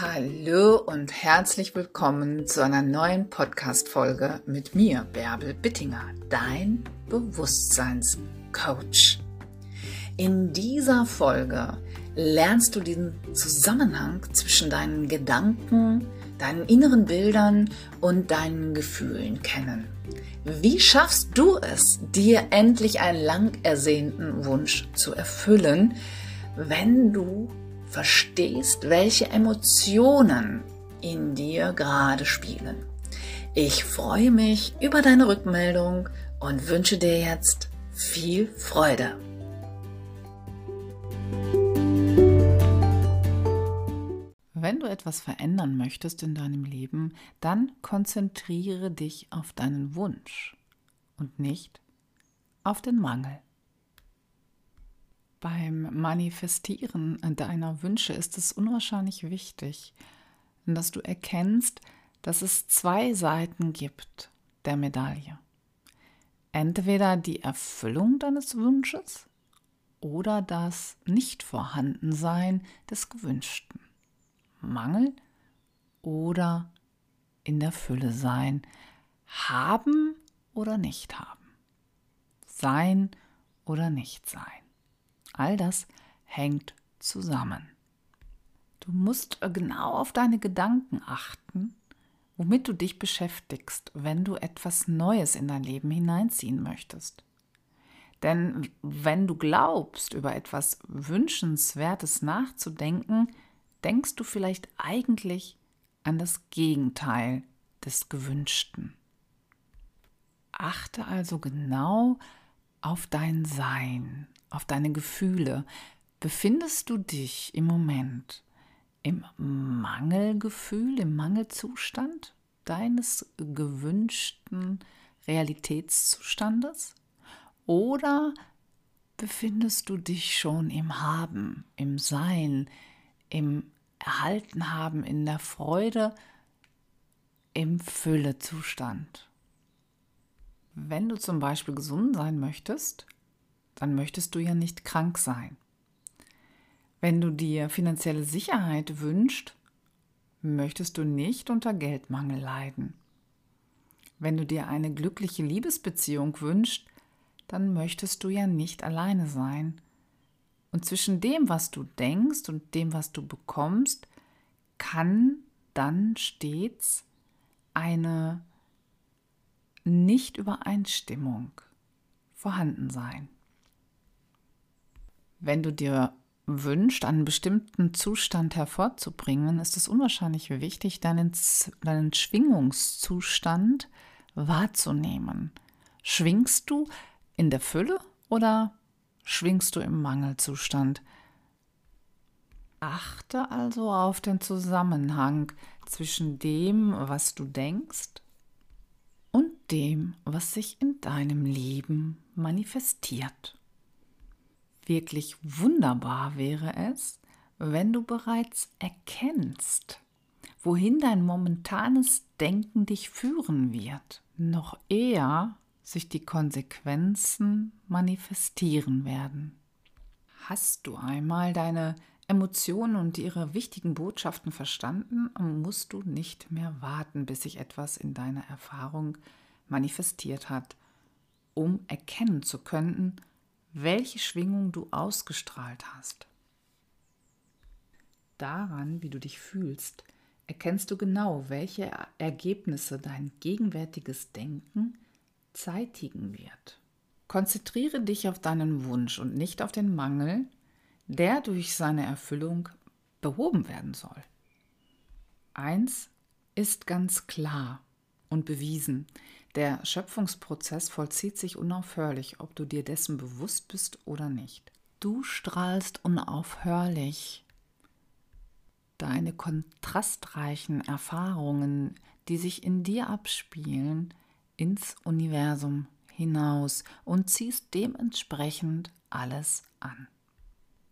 Hallo und herzlich willkommen zu einer neuen Podcast-Folge mit mir, Bärbel Bittinger, dein Bewusstseinscoach. In dieser Folge lernst du den Zusammenhang zwischen deinen Gedanken, deinen inneren Bildern und deinen Gefühlen kennen. Wie schaffst du es, dir endlich einen lang ersehnten Wunsch zu erfüllen, wenn du verstehst, welche Emotionen in dir gerade spielen. Ich freue mich über deine Rückmeldung und wünsche dir jetzt viel Freude. Wenn du etwas verändern möchtest in deinem Leben, dann konzentriere dich auf deinen Wunsch und nicht auf den Mangel. Beim Manifestieren deiner Wünsche ist es unwahrscheinlich wichtig, dass du erkennst, dass es zwei Seiten gibt der Medaille. Entweder die Erfüllung deines Wunsches oder das Nichtvorhandensein des Gewünschten. Mangel oder in der Fülle sein. Haben oder nicht haben. Sein oder nicht sein. All das hängt zusammen. Du musst genau auf deine Gedanken achten, womit du dich beschäftigst, wenn du etwas Neues in dein Leben hineinziehen möchtest. Denn wenn du glaubst, über etwas Wünschenswertes nachzudenken, denkst du vielleicht eigentlich an das Gegenteil des Gewünschten. Achte also genau auf dein Sein, auf deine Gefühle. Befindest du dich im Moment im Mangelgefühl, im Mangelzustand deines gewünschten Realitätszustandes? Oder befindest du dich schon im Haben, im Sein, im Erhaltenhaben, in der Freude, im Füllezustand? Wenn du zum Beispiel gesund sein möchtest, dann möchtest du ja nicht krank sein. Wenn du dir finanzielle Sicherheit wünschst, möchtest du nicht unter Geldmangel leiden. Wenn du dir eine glückliche Liebesbeziehung wünschst, dann möchtest du ja nicht alleine sein. Und zwischen dem, was du denkst und dem, was du bekommst, kann dann stets eine Nichtübereinstimmung vorhanden sein. Wenn du dir wünschst, einen bestimmten Zustand hervorzubringen, ist es unwahrscheinlich wichtig, deinen, deinen Schwingungszustand wahrzunehmen. Schwingst du in der Fülle oder schwingst du im Mangelzustand? Achte also auf den Zusammenhang zwischen dem, was du denkst, dem, was sich in deinem Leben manifestiert. Wirklich wunderbar wäre es, wenn du bereits erkennst, wohin dein momentanes Denken dich führen wird, noch eher sich die Konsequenzen manifestieren werden. Hast du einmal deine Emotionen und ihre wichtigen Botschaften verstanden, musst du nicht mehr warten, bis sich etwas in deiner Erfahrung manifestiert hat, um erkennen zu können, welche Schwingung du ausgestrahlt hast. Daran, wie du dich fühlst, erkennst du genau, welche Ergebnisse dein gegenwärtiges Denken zeitigen wird. Konzentriere dich auf deinen Wunsch und nicht auf den Mangel, der durch seine Erfüllung behoben werden soll. Eins ist ganz klar und bewiesen, der Schöpfungsprozess vollzieht sich unaufhörlich, ob du dir dessen bewusst bist oder nicht. Du strahlst unaufhörlich deine kontrastreichen Erfahrungen, die sich in dir abspielen, ins Universum hinaus und ziehst dementsprechend alles an.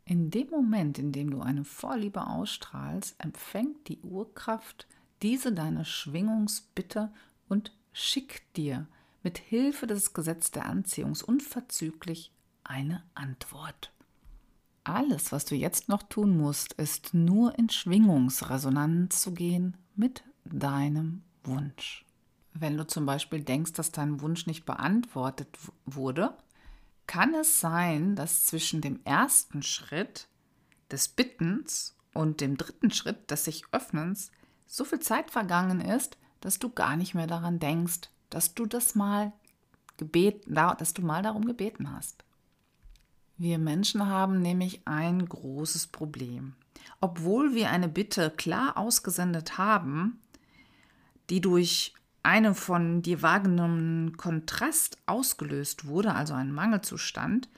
In dem Moment, in dem du eine Vorliebe ausstrahlst, empfängt die Urkraft diese deine Schwingungsbitte und schickt dir mit Hilfe des Gesetzes der Anziehung unverzüglich eine Antwort. Alles, was du jetzt noch tun musst, ist nur in Schwingungsresonanz zu gehen mit deinem Wunsch. Wenn du zum Beispiel denkst, dass dein Wunsch nicht beantwortet wurde, kann es sein, dass zwischen dem ersten Schritt des Bittens und dem dritten Schritt des sich Öffnens so viel Zeit vergangen ist, dass du gar nicht mehr daran denkst, dass du das mal gebeten, dass du mal darum gebeten hast. Wir Menschen haben nämlich ein großes Problem. Obwohl wir eine Bitte klar ausgesendet haben, die durch einen von dir wahrgenommenen Kontrast ausgelöst wurde, also ein Mangelzustand,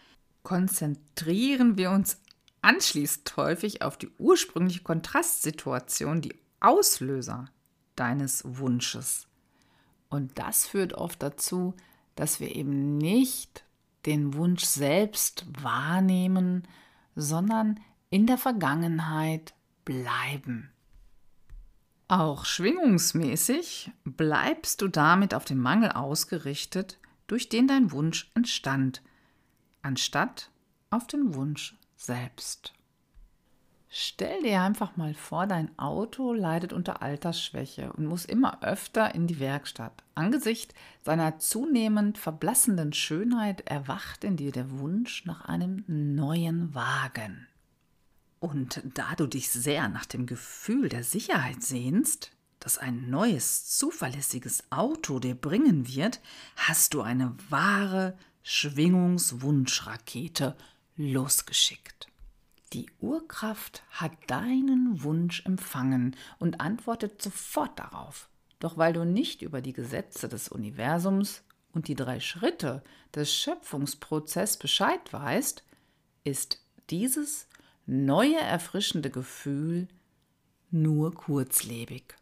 konzentrieren wir uns anschließend häufig auf die ursprüngliche Kontrastsituation, die Auslöser deines Wunsches. Und das führt oft dazu, dass wir eben nicht den Wunsch selbst wahrnehmen, sondern in der Vergangenheit bleiben. Auch schwingungsmäßig bleibst du damit auf den Mangel ausgerichtet, durch den dein Wunsch entstand, anstatt auf den Wunsch selbst. Stell dir einfach mal vor, dein Auto leidet unter Altersschwäche und muss immer öfter in die Werkstatt. Angesichts seiner zunehmend verblassenden Schönheit erwacht in dir der Wunsch nach einem neuen Wagen. Und da du dich sehr nach dem Gefühl der Sicherheit sehnst, das ein neues, zuverlässiges Auto dir bringen wird, hast du eine wahre Schwingungswunschrakete losgeschickt. Die Urkraft hat deinen Wunsch empfangen und antwortet sofort darauf. Doch weil du nicht über die Gesetze des Universums und die drei Schritte des Schöpfungsprozesses Bescheid weißt, ist dieses neue erfrischende Gefühl nur kurzlebig.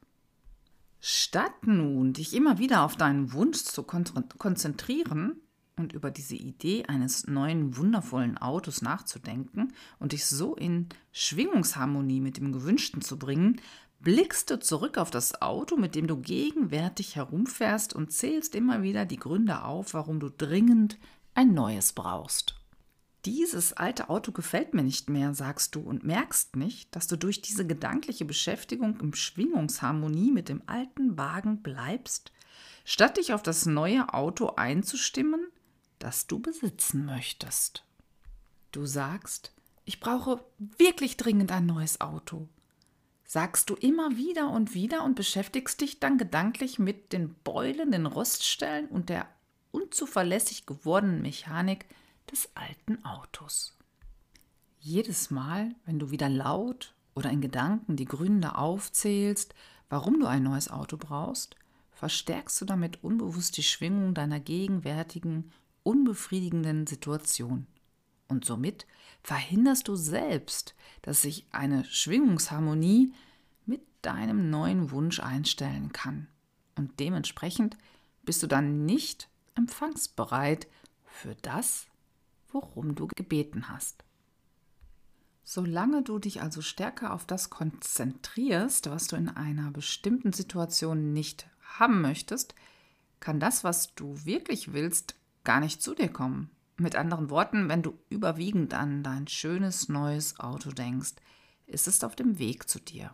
Statt nun dich immer wieder auf deinen Wunsch zu konzentrieren, und über diese Idee eines neuen wundervollen Autos nachzudenken und dich so in Schwingungsharmonie mit dem Gewünschten zu bringen, blickst du zurück auf das Auto, mit dem du gegenwärtig herumfährst und zählst immer wieder die Gründe auf, warum du dringend ein neues brauchst. Dieses alte Auto gefällt mir nicht mehr, sagst du, und merkst nicht, dass du durch diese gedankliche Beschäftigung im Schwingungsharmonie mit dem alten Wagen bleibst, statt dich auf das neue Auto einzustimmen, das du besitzen möchtest. Du sagst, ich brauche wirklich dringend ein neues Auto. Sagst du immer wieder und wieder und beschäftigst dich dann gedanklich mit den Beulen, den Roststellen und der unzuverlässig gewordenen Mechanik des alten Autos. Jedes Mal, wenn du wieder laut oder in Gedanken die Gründe aufzählst, warum du ein neues Auto brauchst, verstärkst du damit unbewusst die Schwingung deiner gegenwärtigen unbefriedigenden Situation. Und somit verhinderst du selbst, dass sich eine Schwingungsharmonie mit deinem neuen Wunsch einstellen kann. Und dementsprechend bist du dann nicht empfangsbereit für das, worum du gebeten hast. Solange du dich also stärker auf das konzentrierst, was du in einer bestimmten Situation nicht haben möchtest, kann das, was du wirklich willst, gar nicht zu dir kommen. Mit anderen Worten, wenn du überwiegend an dein schönes neues Auto denkst, ist es auf dem Weg zu dir.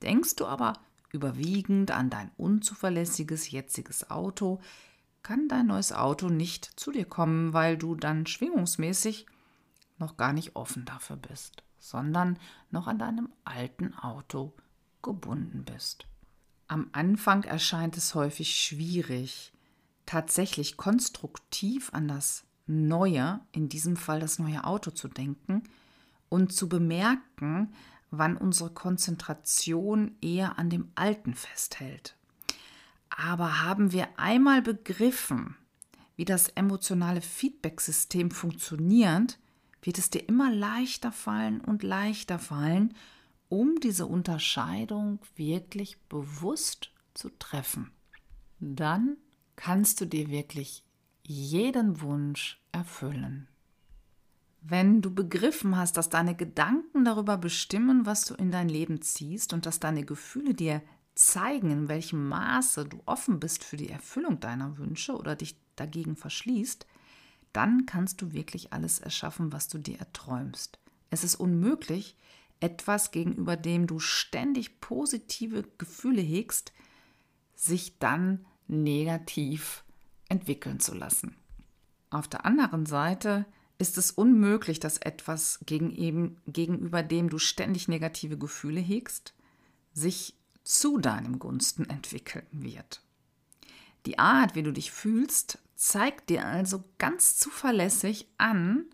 Denkst du aber überwiegend an dein unzuverlässiges jetziges Auto, kann dein neues Auto nicht zu dir kommen, weil du dann schwingungsmäßig noch gar nicht offen dafür bist, sondern noch an deinem alten Auto gebunden bist. Am Anfang erscheint es häufig schwierig, tatsächlich konstruktiv an das Neue, in diesem Fall das neue Auto zu denken und zu bemerken, wann unsere Konzentration eher an dem Alten festhält. Aber haben wir einmal begriffen, wie das emotionale Feedback-System funktioniert, wird es dir immer leichter fallen und leichter fallen, um diese Unterscheidung wirklich bewusst zu treffen. Dann kannst du dir wirklich jeden Wunsch erfüllen. Wenn du begriffen hast, dass deine Gedanken darüber bestimmen, was du in dein Leben ziehst und dass deine Gefühle dir zeigen, in welchem Maße du offen bist für die Erfüllung deiner Wünsche oder dich dagegen verschließt, dann kannst du wirklich alles erschaffen, was du dir erträumst. es ist unmöglich, etwas gegenüber dem du ständig positive Gefühle hegst, sich dann negativ entwickeln zu lassen. Auf der anderen Seite ist es unmöglich, dass etwas gegen eben, gegenüber dem du ständig negative Gefühle hegst, sich zu deinem Gunsten entwickeln wird. Die Art, wie du dich fühlst, zeigt dir also ganz zuverlässig an,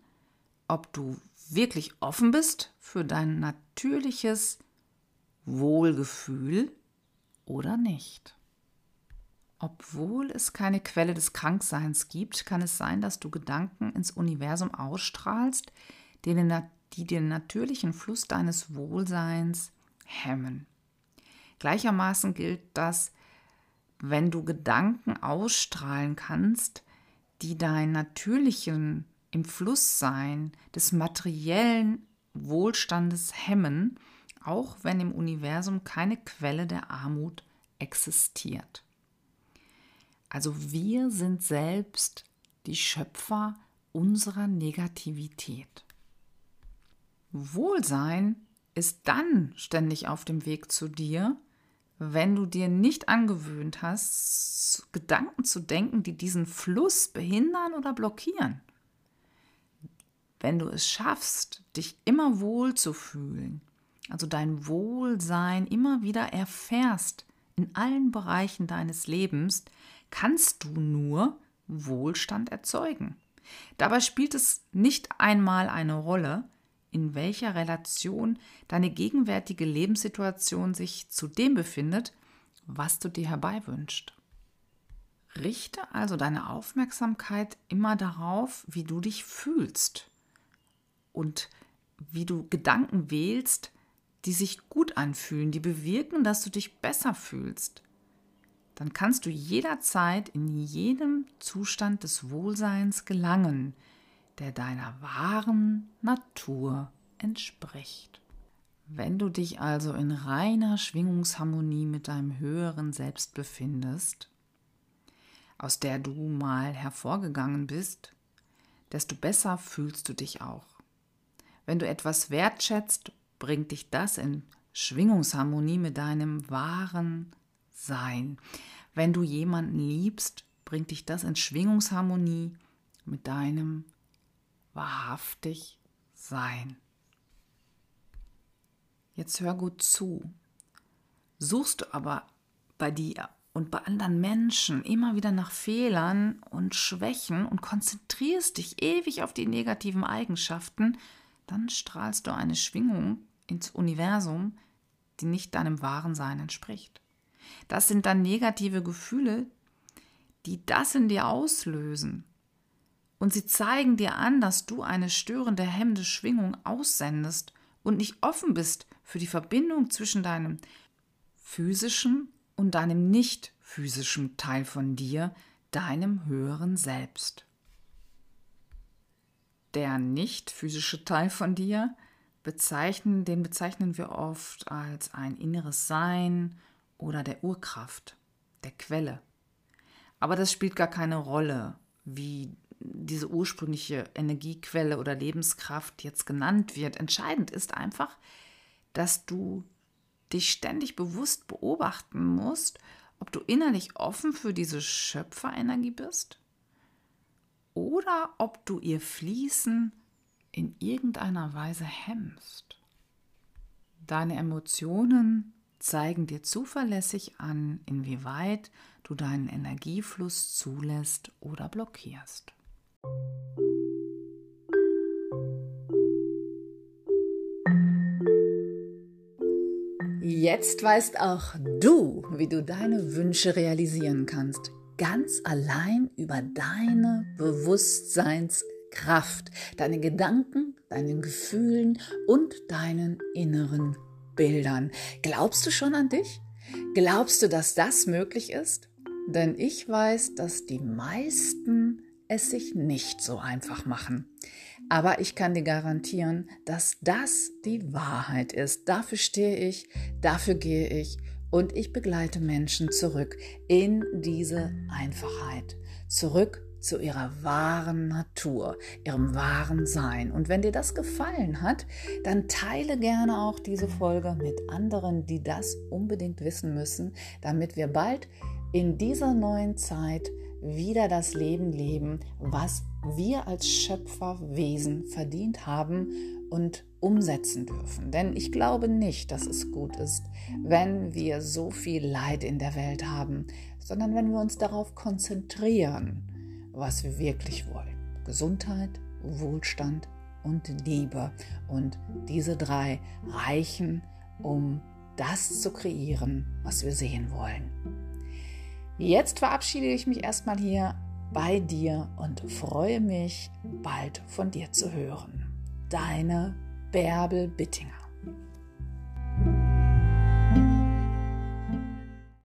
ob du wirklich offen bist für dein natürliches Wohlgefühl oder nicht. Obwohl es keine Quelle des Krankseins gibt, kann es sein, dass du Gedanken ins Universum ausstrahlst, die den, natürlichen Fluss deines Wohlseins hemmen. Gleichermaßen gilt das, wenn du Gedanken ausstrahlen kannst, die deinen natürlichen im Flusssein des materiellen Wohlstandes hemmen, auch wenn im Universum keine Quelle der Armut existiert. Also wir sind selbst die Schöpfer unserer Negativität. Wohlsein ist dann ständig auf dem Weg zu dir, wenn du dir nicht angewöhnt hast, Gedanken zu denken, die diesen Fluss behindern oder blockieren. Wenn du es schaffst, dich immer wohl zu fühlen, also dein Wohlsein immer wieder erfährst in allen Bereichen deines Lebens, kannst du nur Wohlstand erzeugen. Dabei spielt es nicht einmal eine Rolle, in welcher Relation deine gegenwärtige Lebenssituation sich zu dem befindet, was du dir herbeiwünschst. Richte also deine Aufmerksamkeit immer darauf, wie du dich fühlst und wie du Gedanken wählst, die sich gut anfühlen, die bewirken, dass du dich besser fühlst dann kannst du jederzeit in jedem Zustand des Wohlseins gelangen, der deiner wahren Natur entspricht. Wenn du dich also in reiner Schwingungsharmonie mit deinem höheren Selbst befindest, aus der du mal hervorgegangen bist, desto besser fühlst du dich auch. Wenn du etwas wertschätzt, bringt dich das in Schwingungsharmonie mit deinem wahren sein. Wenn du jemanden liebst, bringt dich das in Schwingungsharmonie mit deinem wahrhaftig Sein. Jetzt hör gut zu. Suchst du aber bei dir und bei anderen Menschen immer wieder nach Fehlern und Schwächen und konzentrierst dich ewig auf die negativen Eigenschaften, dann strahlst du eine Schwingung ins Universum, die nicht deinem wahren Sein entspricht. Das sind dann negative Gefühle, die das in dir auslösen. Und sie zeigen dir an, dass du eine störende, hemmende Schwingung aussendest und nicht offen bist für die Verbindung zwischen deinem physischen und deinem nicht physischen Teil von dir, deinem höheren Selbst. Der nicht physische Teil von dir bezeichnen, den bezeichnen wir oft als ein inneres Sein oder der Urkraft, der Quelle. Aber das spielt gar keine Rolle, wie diese ursprüngliche Energiequelle oder Lebenskraft jetzt genannt wird. Entscheidend ist einfach, dass du dich ständig bewusst beobachten musst, ob du innerlich offen für diese Schöpferenergie bist oder ob du ihr Fließen in irgendeiner Weise hemmst. Deine Emotionen zeigen dir zuverlässig an, inwieweit du deinen Energiefluss zulässt oder blockierst. Jetzt weißt auch du, wie du deine Wünsche realisieren kannst. Ganz allein über deine Bewusstseinskraft, deine Gedanken, deinen Gefühlen und deinen inneren Bildern. Glaubst du schon an dich? Glaubst du, dass das möglich ist? Denn ich weiß, dass die meisten es sich nicht so einfach machen. Aber ich kann dir garantieren, dass das die Wahrheit ist. Dafür stehe ich, dafür gehe ich und ich begleite Menschen zurück in diese Einfachheit, zurück zu ihrer wahren Natur, ihrem wahren Sein. Und wenn dir das gefallen hat, dann teile gerne auch diese Folge mit anderen, die das unbedingt wissen müssen, damit wir bald in dieser neuen Zeit wieder das Leben leben, was wir als Schöpferwesen verdient haben und umsetzen dürfen. Denn ich glaube nicht, dass es gut ist, wenn wir so viel Leid in der Welt haben, sondern wenn wir uns darauf konzentrieren, was wir wirklich wollen. Gesundheit, Wohlstand und Liebe. Und diese drei reichen, um das zu kreieren, was wir sehen wollen. Jetzt verabschiede ich mich erstmal hier bei dir und freue mich, bald von dir zu hören. Deine Bärbel Bittinger.